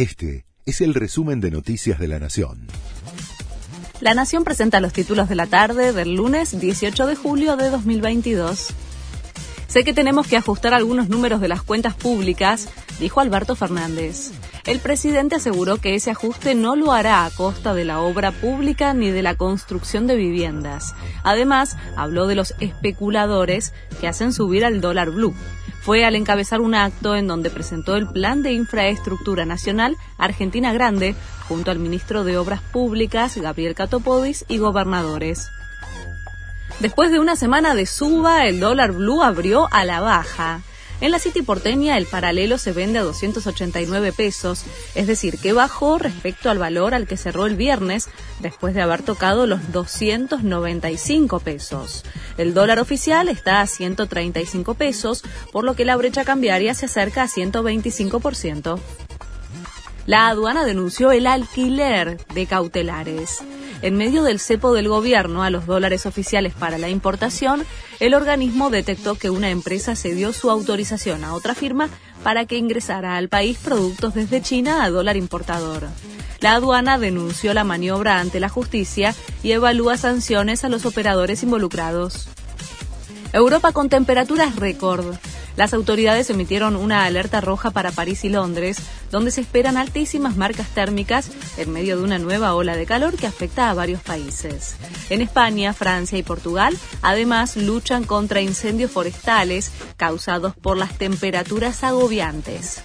Este es el resumen de Noticias de la Nación. La Nación presenta los títulos de la tarde del lunes 18 de julio de 2022. Sé que tenemos que ajustar algunos números de las cuentas públicas, dijo Alberto Fernández. El presidente aseguró que ese ajuste no lo hará a costa de la obra pública ni de la construcción de viviendas. Además, habló de los especuladores que hacen subir al dólar blue fue al encabezar un acto en donde presentó el Plan de Infraestructura Nacional Argentina Grande junto al ministro de Obras Públicas, Gabriel Catopodis, y gobernadores. Después de una semana de suba, el dólar blue abrió a la baja. En la City porteña el paralelo se vende a 289 pesos, es decir, que bajó respecto al valor al que cerró el viernes después de haber tocado los 295 pesos. El dólar oficial está a 135 pesos, por lo que la brecha cambiaria se acerca a 125%. La aduana denunció el alquiler de cautelares. En medio del cepo del gobierno a los dólares oficiales para la importación, el organismo detectó que una empresa cedió su autorización a otra firma para que ingresara al país productos desde China a dólar importador. La aduana denunció la maniobra ante la justicia y evalúa sanciones a los operadores involucrados. Europa con temperaturas récord. Las autoridades emitieron una alerta roja para París y Londres, donde se esperan altísimas marcas térmicas en medio de una nueva ola de calor que afecta a varios países. En España, Francia y Portugal, además, luchan contra incendios forestales causados por las temperaturas agobiantes.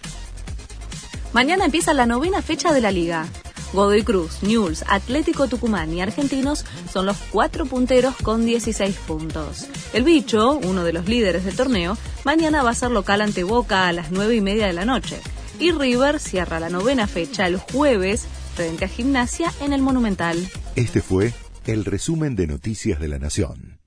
Mañana empieza la novena fecha de la liga. Godoy Cruz, Newell's, Atlético Tucumán y Argentinos son los cuatro punteros con 16 puntos. El bicho, uno de los líderes del torneo, mañana va a ser local ante Boca a las 9 y media de la noche. Y River cierra la novena fecha el jueves frente a Gimnasia en el Monumental. Este fue el resumen de Noticias de la Nación.